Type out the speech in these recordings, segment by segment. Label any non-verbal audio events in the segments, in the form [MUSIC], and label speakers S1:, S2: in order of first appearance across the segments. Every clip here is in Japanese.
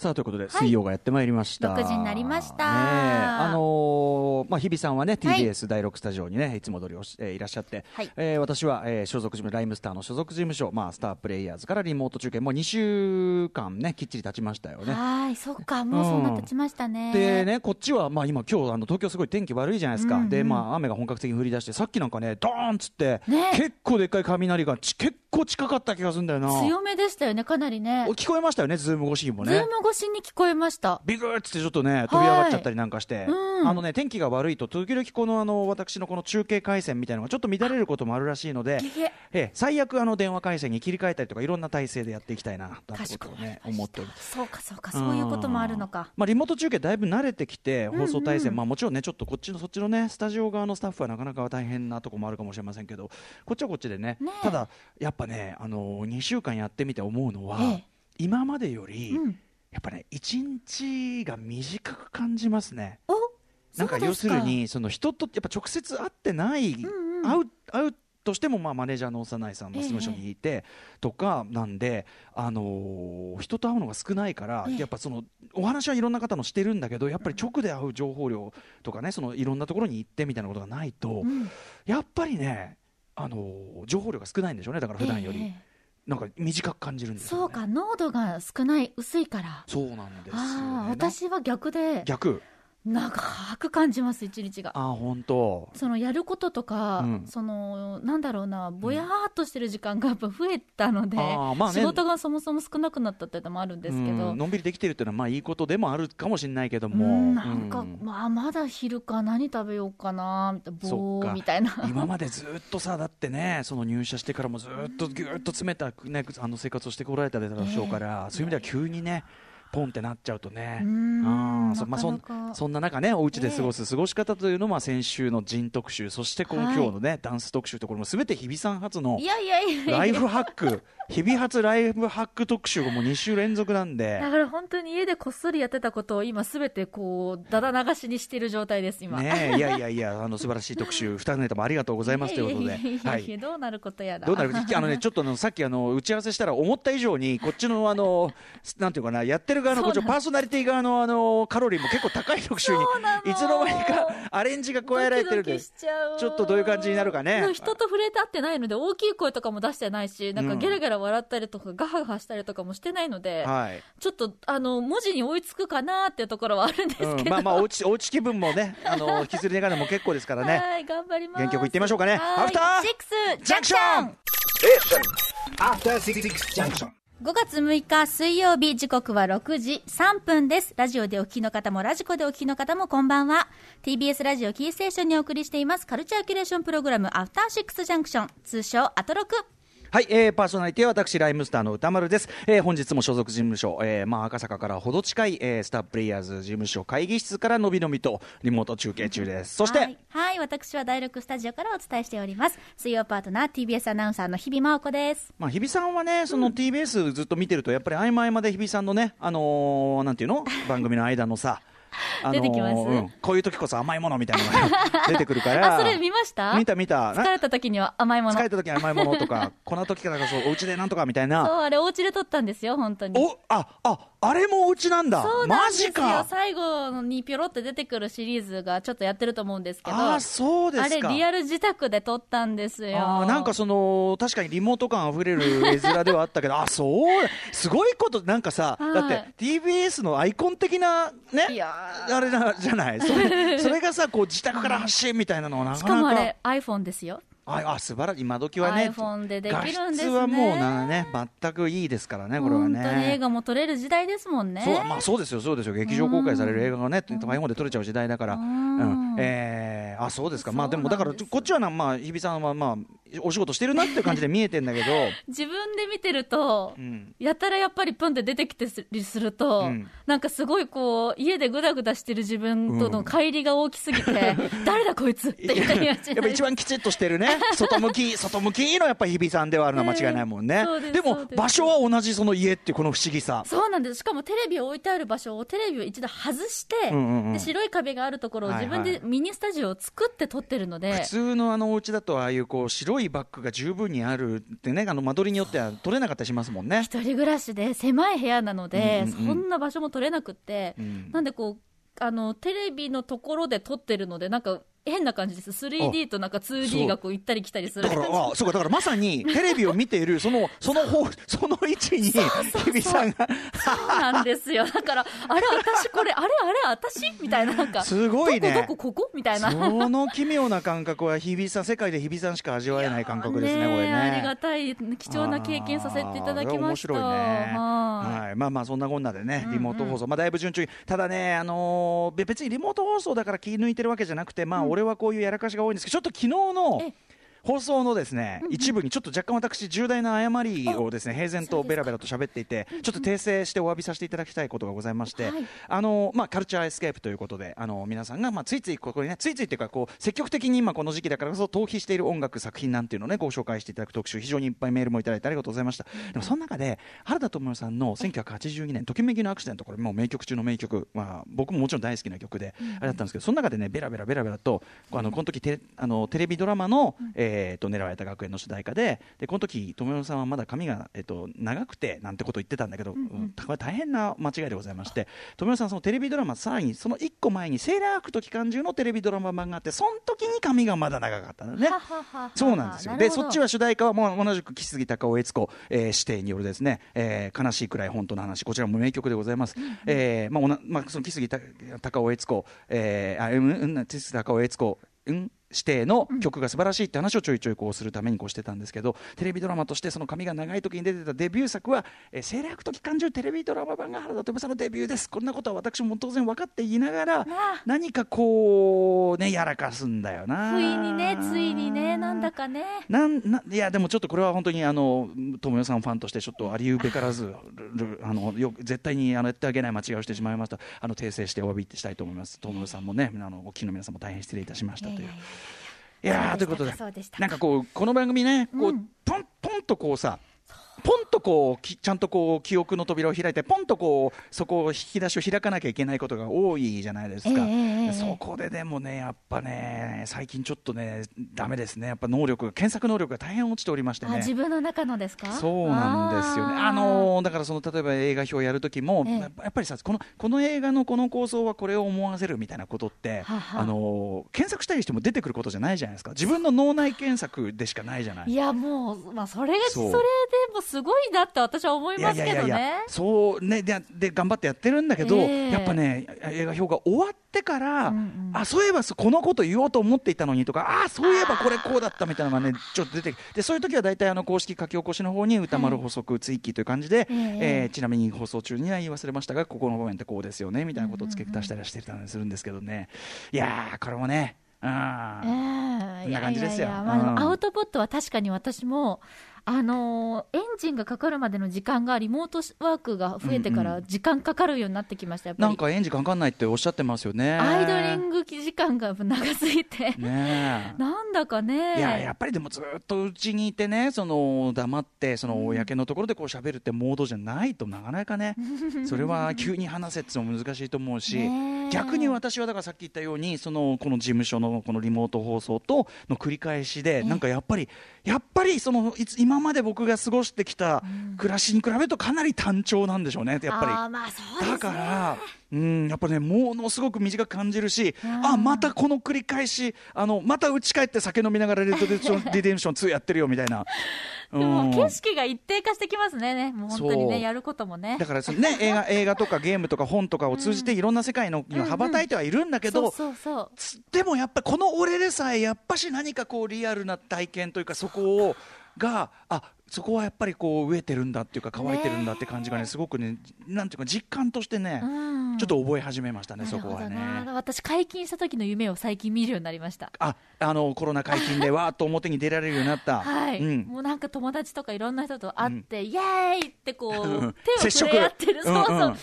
S1: さあということで、水曜がやってまいりました。
S2: 6時になりました。
S1: ねえ。あのーまあ、日比さんはね、TBS 第6スタジオにね、いつも通りおし、えーいらっしゃって、
S2: はい。
S1: えー私は、えー所属事務、ライムスターの所属事務所、まあ、スタープレイヤーズからリモート中継、もう2週間ね、きっちり経ちましたよね。
S2: はい、そっか、もうそんな経ちましたね。
S1: でね、こっちは、まあ、今、今日あの東京すごい天気悪いじゃないですか、
S2: うんうん。
S1: でまあ、雨が本格的に降り出して、さっきなんかね、ドーンっつって、
S2: ね。
S1: 結構でっかい雷がち結構近かった気がするんだよな、
S2: 強めでしたよね、かなりね。
S1: お聞こえましたよね、ズーム越しにもね。
S2: ズーム越しに聞こえました。
S1: ビグーっつってちょっとね、飛び上がっちゃったりなんかして、
S2: うん。
S1: あのね、天気が悪いと、時々このあの私のこの中継回線みたいなのがちょっと乱れることもあるらしいのでええ最悪あの電話回線に切り替えたりとか、いろんな体制でやっていきたいな、と
S2: か
S1: いうことをね、思っ。
S2: そうか、そうか、そういうこともあるのか。
S1: まあ、リモート中継だいぶ慣れてきて、放送体制、
S2: うんうん
S1: まあ、もちろんね、ちょっとこっちのそっちのね、スタジオ側のスタッフはなかなか大変なとこもあるかもしれませんけど、こっちはこっちでね、
S2: ねえ。
S1: ただ、やっぱね、あの2週間やってみて思うのは、
S2: ええ。
S1: 今までより、
S2: うん
S1: やっぱね、1日が短く感じますね。
S2: お
S1: なんか要する、にその人とやっぱ直接会ってない、
S2: んうん。
S1: 会う会うとしてもまあマネージャーの幼いさんの事務所にいてとかなんで、あのー人と会うのが少ないから、
S2: ええ。
S1: やっぱそのお話はいろんな方のしてるんだけどやっぱり直で会う情報量とかねそのいろんなところに行ってみたいなことがないと、
S2: うん。
S1: やっぱりね、あのー情報量が少ないんでしょうねだから普段より、
S2: ええ
S1: なんか短く感じるんですよ、ね、
S2: そうか、濃度が少ない、薄いから。
S1: そうなんですよ、ね、
S2: ああ、私は逆で、
S1: 逆
S2: 長く感じます、一日が。
S1: あ本当。
S2: そのやることとか、
S1: うん。
S2: そのなんだろうな、ぼやーっとしてる時間がやっぱ増えたので、
S1: あーまあね。
S2: 仕事がそもそも少なくなったっていうのもあるんですけど、
S1: うん。のんびりできてるっていうのはまあいいことでもあるかもしれないけども、
S2: うん。なんか、
S1: うん
S2: まあ、まだ昼か、何食べようかな、みたいな、ぼーみたいな。[LAUGHS]
S1: 今までずっとさだってねその入社してからもずっとぎゅっと詰めた、ね、あの生活をしてこられたでしょうから、そういう意味では急にねポンってなっちゃうとね。
S2: うん
S1: そまあ、そそんな中ね、お家で過ごす過ごし方というのは、先週の人特集、そしてこの
S2: はい
S1: 今日のね、ダンス特集と、これもすべて日比さん初の
S2: いやいやいやいや
S1: ライフハック、日々初ライフハック特集がもう2週連続なんで、
S2: だから本当に家でこっそりやってたことを今すべてこう、だだ流しにしている状態です、今。
S1: ねえ、いやいやいや、あの素晴らしい特集、[LAUGHS] 2ネタもありがとうございますということではい
S2: や。どうなることやら。
S1: どうなる？あのね、ちょっとあのさっきあの打ち合わせしたら、思った以上に、こっちのあの、なんていうかな、やってる側のこっちのパーソナリティ側のあのカロリーも結構高い特集にいつの間にかアレンジが加えられてるんで
S2: ち
S1: ょっとどういう感じになるかね
S2: 人と触れ合ってないので、大きい声とかも出してないし、なんかゲラゲラ笑ったりとか、ガハガハしたりとかもしてないので、
S1: はい。
S2: ちょっと、あの、文字に追いつくかなっていうところはあるんですけど。
S1: うん、まあまあ、おうち、おうち気分もね、あの、[LAUGHS] 引きずりながらも結構ですからね。
S2: はい、頑張ります。
S1: 原曲いってみましょうかね
S2: はい
S1: アフター
S2: シックス
S1: ジャンクション
S3: After Six Junction.
S2: 5月6日水曜日時刻は6時3分です。ラジオでお聞きの方もラジコでお聞きの方もこんばんは。TBS ラジオキーステーションにお送りしていますカルチャーキュレーションプログラムアフターシックスジャンクション通称アトロク。
S1: はい、えー、パーソナリティは私、ライムスターの歌丸です。えー、本日も所属事務所、えー、まあ、赤坂からほど近い、えー、スタープレイヤーズ事務所会議室からのびのびとリモート中継中です。そして、
S2: はい、はい、私は第6スタジオからお伝えしております。水曜パートナー TBS アナウンサーの日々真央子です。
S1: まあ、日比さんはね、その TBS ずっと見てると、やっぱり合間合間で日比さんのね、あのーなんていうの？[LAUGHS] 番組の間のさ、あのー
S2: 出てきます
S1: うんこういう時こそ甘いものみたいなのが [LAUGHS] 出てくるから。
S2: あ、それ見ました？
S1: 見た見た。
S2: 疲れた時には甘いもの。
S1: 疲れた時に甘いものとか、[LAUGHS] この時からこそお家でなんとかみたい
S2: そう、
S1: な。
S2: あれお家で撮ったんですよ、本当に。
S1: お、あ、あ、あれもお家なんだ。
S2: そうなん
S1: マ
S2: ですよ
S1: ジか。
S2: 最後にピョロって出てくるシリーズがちょっとやってると思うんですけど、
S1: あーそうですか。
S2: あれリアル自宅で撮ったんですよ。
S1: なんかその確かにリモート感あふれる絵面ではあったけど、あそう、すごいこと、なんかさ、
S2: はい
S1: だって TBS のアイコン的な、ね
S2: い、や
S1: あれなじゃない、それ [LAUGHS] それがさ、こう自宅から発信みたいなのはな
S2: し
S1: かなか、
S2: かもあれ iPhone ですよ。
S1: ああ素晴らしい、今時はね、
S2: iPhone でできるんですね。
S1: はもうなね、全くいいですからね、これは
S2: 本当に映
S1: ね。
S2: 画も撮れる時代ですもんね。
S1: そうまあ、そうですよ、そうですよ、劇場公開される映画がね、iPhone で撮れちゃう時代だから、
S2: う
S1: うんんえーあそうですか、まあ、でもだから、こっちはな、まあ、日比さんは、まあ、お仕事してるなっていう感じで見えてんだけど、[LAUGHS]
S2: 自分で見てると、
S1: うん。
S2: やたらやっぱりプンって出てきてすりすると、
S1: うん。
S2: なんかすごいこう、家でぐだぐだしてる自分との乖離が大きすぎて、[LAUGHS] 誰だこいつって言ったり
S1: やっぱ一番きちっとしてるね、外向き、[LAUGHS] 外向きのやっぱ日比さんではあるのは間違いないもんね。
S2: ええそうで
S1: も場所は同じその家っていうこの不思議さ。
S2: そうなんです。しかもテレビを置いてある場所をテレビを一度外して、
S1: うんうんうん。
S2: で白い壁があるところを
S1: はいはい。
S2: 自分でミニスタジオを作って撮ってるので、
S1: 普通のあのお家だとああいうこう白広いバッグが十分にあるってねあの間取りによっては取れなかったりしますもんね。
S2: 一人暮らしで狭い部屋なので、
S1: うんうんうん
S2: そんな場所も取れなくって、
S1: ん
S2: なんでこうあのテレビのところで撮ってるのでなんか変な感じです。3D となんか 2D がこう行ったり来たりする。
S1: だからあそうかだからまさに [LAUGHS] テレビを見ているそのその方その位置に日比さんが。
S2: そうなんですよ。だからあれ私これあれあれ私？みたいななんか。
S1: すごいね。
S2: どこどこここ？みたいな。
S1: その奇妙な感覚は日比さん世界で日比さんしか味わえない感覚ですねこれね。
S2: ありがたい。貴重な経験させていただきました。はい
S1: はい、まあまあそんなこんなでね、リモート放送、まあだいぶ順調に、ただね、あの別にリモート放送だから気抜いてるわけじゃなくて、まあ俺はこういうやらかしが多いんですけど、ちょっと昨日の。放送のですね、一部にちょっと若干私重大な誤りをですね平然とベラベラと喋っていてちょっと訂正してお詫びさせていただきたいことがございまして、
S2: はい。
S1: あのまあカルチャーエスケープということであの皆さんがまあついついここにねついついっていうかこう積極的に今この時期だからこそ逃避している音楽作品なんていうのをねご紹介していただく特集非常にいっぱいメールもいただいてありがとうございました。でもその中で原田知世さんの1982年ときめきのアクシデントこれもう名曲中の名曲まあ僕ももちろん大好きな曲であれだったんですけどその中でねベラベラベラベラとあのこの時テレあのテレビドラマのえーと狙われた学園の主題歌ででこの時知世さんはまだ髪がえっと長くてなんてことを言ってたんだけどうんこれ大変な間違いでございまして知世さんそのテレビドラマさらにその1個前にセーラー服と機関銃のテレビドラマ版があってその時に髪がまだ長かったのね。そうなんですよ。でそっちは主題歌はもう同じく木杉隆夫悦子、えー、指定によるですね、えー悲しいくらい本当の話。こちらも名曲でございます。えーまあおなまあその木杉た隆夫悦子、えー、あうんうん木杉隆夫悦子うん？指定の曲が素晴らしいって話をちょいちょいこうするためにこうしてたんですけどテレビドラマとしてその髪が長い時に出てたデビュー作は「えー、セーラー服と機関銃テレビドラマ版が原田知世さんのデビューです」こんなことは私も当然分かって言いながら
S2: あ。
S1: 何かこうねやらかすんだよな。
S2: 不意にねついにねなんだかね。
S1: なんないやでもちょっとこれは本当にあの友よさんファンとしてちょっとありうべからずあのよ絶対にあのやってあげない間違いをしてしまいました。あの訂正してお詫びしたいと思います。友よさんもねあのお聞きの皆さんも大変失礼いたしましたという。いやーということで。なんかこうこの番組ねこう、
S2: うん。
S1: ポンポンとこうさポンとこうきちゃんとこう記憶の扉を開いてポンとこうそこを引き出しを開かなきゃいけないことが多いじゃないですか、
S2: ええええ
S1: そこででもねやっぱね最近ちょっとねダメですね。やっぱ能力が検索能力が大変落ちておりまして
S2: あ
S1: ね
S2: 自分の中のですか？
S1: そうなんですよね。あのーだからその例えば映画表をやるときも、
S2: ええ。
S1: やっぱりさこのこの映画のこの構想はこれを思わせるみたいなことって、あのー検索したりしても出てくることじゃないじゃないですか。自分の脳内検索でしかないじゃない。
S2: いやもう、まあ、それがそれでもすごいなって私は思いますけどね。
S1: そうね。でで頑張ってやってるんだけど、
S2: ええ。
S1: やっぱね映画表が終わってから、
S2: うんうん。
S1: あそういえばそこのこと言おうと思っていたのにとかあそういえばこれこうだったみたいなのがねちょっと出てでそういう時は大体あの公式書き起こしの方に歌丸補足追記という感じで、
S2: ええ。
S1: えーちなみに放送中には言い忘れましたがここの場面ってこうですよねみたいなことを付け足したりしてたりするんですけどね、いやーこれもねあ
S2: え
S1: ー。
S2: え
S1: こんな感じですよ。
S2: いやいやいやまあでも
S1: うん
S2: アウトプットは確かに私も、あのーエンジンがかかるまでの時間がリモートワークが増えてか
S1: うん
S2: ら時間かかるようになってきましたやっぱり。
S1: なんかエンジンかかんないっておっしゃってますよね。
S2: アイドリング時間が長すぎて、
S1: ね。え。
S2: なんだかね。
S1: いややっぱりでもずっとうちにいてねその黙ってその公のところでこう喋るってモードじゃないとなかなかね。それは急に話せってのも難しいと思うし。逆に私はだからさっき言ったようにそのこの事務所のこのリモート放送との繰り返しでなんかやっぱりやっぱりそのいつ今まで僕が過ごしてきた暮らしに比べるとかなり単調なんでしょうねやっぱり。
S2: ね。
S1: だから、うん、やっぱね、ものすごく短く感じるし、
S2: あー
S1: あまたこの繰り返し、あのまた家帰って酒飲みながらレッドディデンション [LAUGHS] リデンション2やってるよみたいな。
S2: でも
S1: うん
S2: 景色が一定化してきますね、もう本当にね、やることもね。
S1: だからそのね、[LAUGHS] 映画映画とかゲームとか本とかを通じていろんな世界のには羽ばたいてはいるんだけど、でもやっぱこの俺でさえやっぱし何かこうリアルな体験というかそこをがあそこはやっぱりこう飢えてるんだっていうか乾いてるんだって感じがねすごくねなんていうか実感としてね、
S2: うん。
S1: ちょっと覚え始めましたねそこはね。
S2: な私、解禁した時の夢を最近見るようになりました。
S1: ああのコロナ解禁でわーっと表に出られるようになった。
S2: はい、
S1: うん。
S2: もうなんか友達とかいろんな人と会って、イエーイってこう、
S1: うん。
S2: 手を触れ合ってる、そうそう、
S1: うんうん。
S2: 3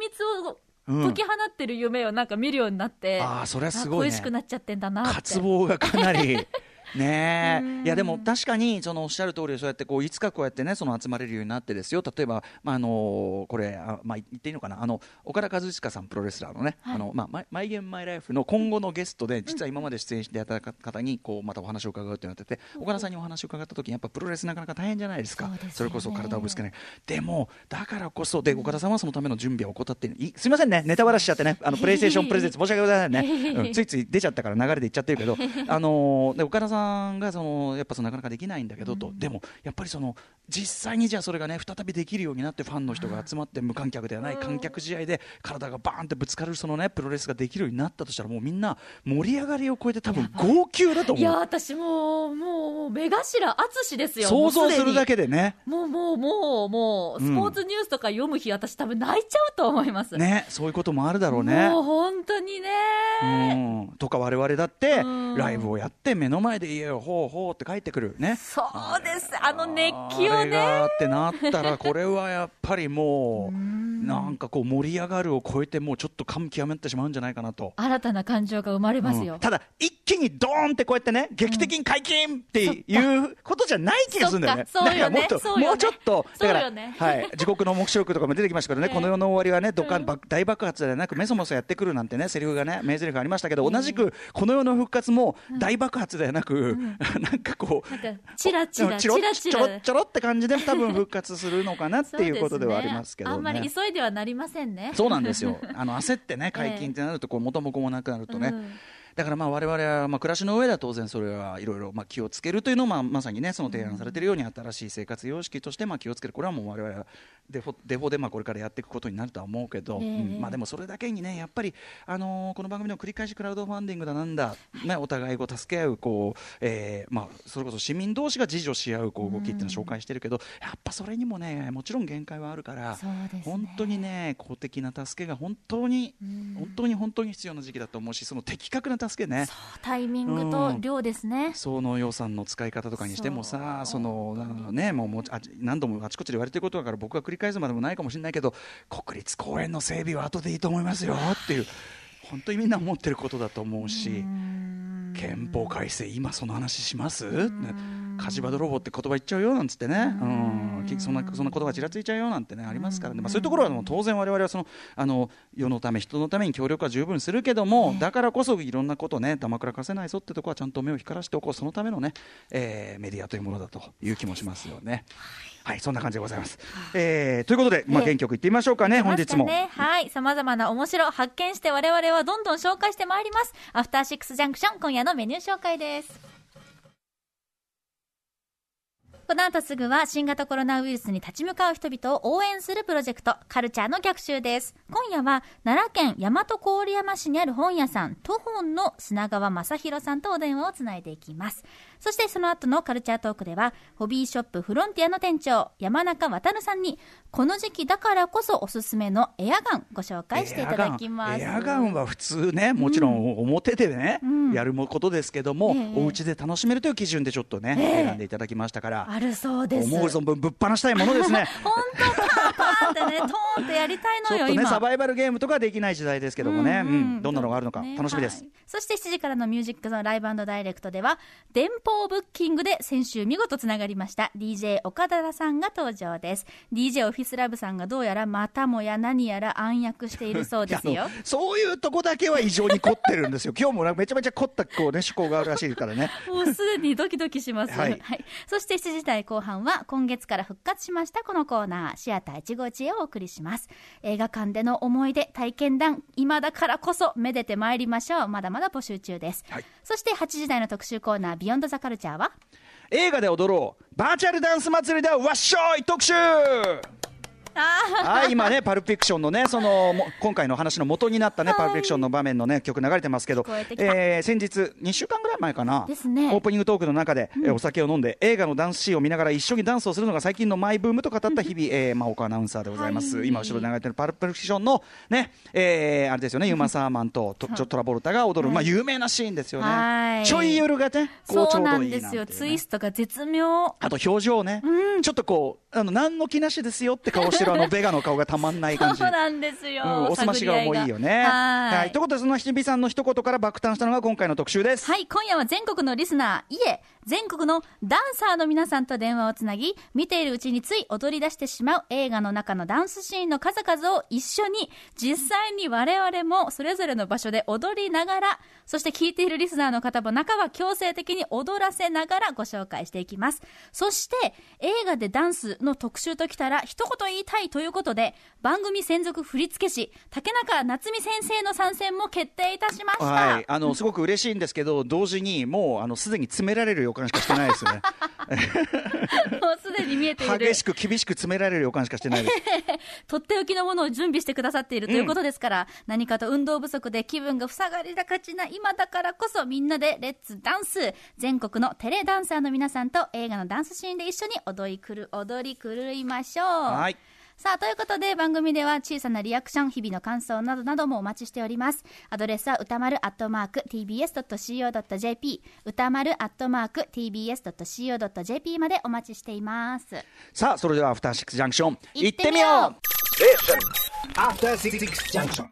S2: 密を
S1: うん。
S2: 解き放ってる夢をなんか見るようになって、
S1: あーそれはすごいね。
S2: 恋しくなっちゃってんだなって。
S1: 渇望がかなりねいやでも確かにそのおっしゃる通りそうやってこういつかこうやってねその集まれるようになってですよ。例えば、まあ、あのこれあ、まあ、言っていいのかな。あの岡田和親さんプロレスラーのね「
S2: はい。
S1: あのまあ、マイマイ・ゲーム・マイ・ライフ」の今後のゲストで実は今まで出演していただいた方にこうまたお話を伺うってなってて岡田さんにお話を伺った時にやっぱプロレスなかなか大変じゃないですか。
S2: そ
S1: れこそ体をぶつけない。でもだからこそで岡田さんはそのための準備を怠っていすみませんね。ネタバラしちゃってね。あの [LAUGHS] プレイステーションプレゼンツ申し訳ございませんね、うん。ついつい出ちゃったから流れで言っちゃってるけど。[LAUGHS] あのーで岡田さんがそのやっぱそのなかなかできないんだけどと、でもやっぱりその実際にじゃあそれがね再びできるようになってファンの人が集まって無観客ではない観客試合で体がバーンってぶつかるそのねプロレスができるようになったとしたらもうみんな盛り上がりを超えて多分号泣だと
S2: いや
S1: 思う
S2: 私もうもう目頭淳ですよ。
S1: 想像するだ
S2: け
S1: けでね。
S2: もうもうもうもうスポーツニュースとか読む日、私多分泣いちゃうと思います。
S1: ねそういうこともあるだろうね。
S2: もう本当にね。
S1: うん。とか我々だって
S2: うん。
S1: ライブをやって目の前で家をほうほうって帰ってくるね
S2: そうですあの熱気をね
S1: がってなったらこれはやっぱりもうなんかこう盛り上がるを超えてもうちょっと感極めってしまうんじゃないかなと。
S2: 新たな感情が生まれますよ、
S1: うんただ一気にドーンってこうやってね劇的に解禁っていうことじゃない気がするんだよね。
S2: そうよね
S1: だからもっともうちょっとだからはい地獄の目視録とかも出てきましたけどね、この世の終わりはねどかば大爆発ではなくメソメソやってくるなんてねセリフがね名台詞ありましたけど同じくこの世の復活も大爆発ではなく [LAUGHS] なんかこう
S2: なんかチラチラチラチラ
S1: ちょろって感じで多分復活するのかなっていうことではありますけど
S2: あんまり
S1: ね。
S2: 急いではなりませんね
S1: そうなんですよ。[LAUGHS] あの焦ってね解禁ってなるとこう元も子もなくなるとね。
S2: うん
S1: だからまあ我々はまあ暮らしの上では当然それはいろいろまあ気をつけるというのをまあまさにねその提案されているように新しい生活様式としてまあ気をつけるこれはもう我々はデフォデフォでまあこれからやっていくことになるとは思うけど、
S2: ええ。
S1: うんまあでもそれだけにねやっぱりあのーこの番組の繰り返しクラウドファンディングだなんだねお互いこう助け合うこう、えーまあそれこそ市民同士が自助し合うこう動きっていうのを紹介してるけど、やっぱそれにもねもちろん限界はあるから、
S2: ね。
S1: 本当にね公的な助けが本当に
S2: うん。
S1: 本当に本当に必要な時期だと思うしその的確な助けね。
S2: タイミングと量ですね、
S1: その予算の使い方とかにしてもさ、
S2: そ
S1: のなねもうもうあ何度もあちこちで言われてることだから僕が繰り返すまでもないかもしれないけど国立公園の整備は後でいいと思いますよっていう本当にみんな思ってることだと思うし憲法改正今その話します？ね。火事場泥棒って言葉言っちゃうよなんつってね。うん。きそんなそんな言葉ちらついちゃうよなんてねありますからね、まあ、そういうところはもう当然我々はそのあの世のため人のために協力は十分するけども、だからこそいろんなことねだまくらかせないぞってところはちゃんと目を光らせておこう。そのためのね、えーメディアというものだという気もしますよね。はい、そんな感じでございます。えーということで、まあ、
S2: ええ
S1: 原曲いってみましょうかね、本日も。
S2: ね、はい。様々な面白発見して我々はどんどん紹介してまいります。アフターシックスジャンクション、今夜のメニュー紹介です。この後すぐは新型コロナウイルスに立ち向かう人々を応援するプロジェクト、カルチャーの逆襲です。今夜は奈良県大和郡山市にある本屋さん、トホンの砂川正宏さんとお電話をつないでいきます。そしてその後のカルチャートークでは、ホビーショップフロンティアの店長、山中渡さんに、この時期だからこそおすすめのエアガンご紹介していただきます。
S1: エアガンは普通ね、もちろん表でね、
S2: ん
S1: やることですけども、
S2: ええ
S1: お家で楽しめるという基準でちょっとね、
S2: ええ
S1: 選んでいただきましたから、
S2: あるそうです。
S1: 思う存分ぶっ放したいものですね。[LAUGHS]
S2: 本当パンパンってね、トーンってやりたいのよ、
S1: ちょっとね、
S2: 今。
S1: サバイバルゲームとかできない時代ですけどもね、うん
S2: うん
S1: どんなのがあるのか
S2: ね
S1: 楽しみです。
S2: はいそして7時からのミュージックゾーンライブダイレクトでは、電報ブッキングで先週見事つながりました DJ 岡田さんが登場です。DJ オフィスラブさんがどうやらまたもや何やら暗躍しているそうですよ [LAUGHS]
S1: そういうとこだけは異常に凝ってるんですよ。[LAUGHS] 今日もめちゃめちゃ凝ったこうね趣向があるらしいからね。
S2: もうすでにドキドキします。
S1: はい
S2: そして7時台後半は今月から復活しましたこのコーナー、シアター一期一会をお送りします。映画館での思い出、体験談、今だからこそめでてまいりましょう。まだまだ募集中です。
S1: はい
S2: そして8時台の特集コーナー、ビヨンドザカルチャーは？
S1: 映画で踊ろうバーチャルダンス祭りでわっしょい特集はい今ねパルプフィクションのねそのも今回の話の元になったね、
S2: はい。
S1: パルプフィクションの場面のね曲流れてますけど
S2: え
S1: えー先日2週間ぐらい前かな。
S2: ですね。
S1: オープニングトークの中で、えーお酒を飲んで映画のダンスシーンを見ながら一緒にダンスをするのが最近のマイブームと語った日々、えー、真岡アナウンサーでございます、
S2: はい。
S1: 今後ろで流れてるパルプフィクションのね、えーあれですよねユーマ・サーマンととちょトラボルタが踊る、
S2: はい。
S1: まあ有名なシーンですよね、
S2: はい。
S1: ちょい夜がねこうち
S2: そう
S1: ょうどいい
S2: なんですよ。
S1: なんていうね
S2: ツイストが絶妙。
S1: あと表情ね、ちょっとこうあの何の気なしですよって顔してるあのベガの顔がたまんない感じ。
S2: そうなんですよ、
S1: うん、おすまし顔もいいよね。
S2: はい。
S1: はい、ということで、そのひびさんの一言から爆誕したのが今回の特集です。
S2: はい、今夜は全国のリスナー、いえ、全国のダンサーの皆さんと電話をつなぎ、見ているうちについ踊り出してしまう映画の中のダンスシーンの数々を一緒に、実際に我々もそれぞれの場所で踊りながら、そして聞いているリスナーの方も中は強制的に踊らせながらご紹介していきます。そして、映画でダンスの特集ときたら、一言言いたいということで、番組専属振付師、竹中夏美先生の参戦も決定いたしました。
S1: はい、あのすごく嬉しいんですけど、同時にもうあのすでに詰められる予感しかしてないですよね。[LAUGHS]
S2: もうすでに見えている。
S1: 激しく厳しく詰められる予感しかしてないです。[LAUGHS]
S2: とっておきのものを準備してくださっているということですから、何かと運動不足で気分が塞がりがちな今だからこそみんなでレッツダンス全国のテレダンサーの皆さんと映画のダンスシーンで一緒に踊りくる踊り狂いましょう。
S1: はい。
S2: さあ、ということで番組では小さなリアクション、日々の感想などなどもお待ちしております。アドレスは歌丸アットマーク tbs.co.jp 歌丸アットマーク tbs.co.jp までお待ちしています。
S1: さあ、それではアフターシックスジャンクション、
S2: 行ってみよう
S1: 行ってみよう
S3: Station. After Six Junction.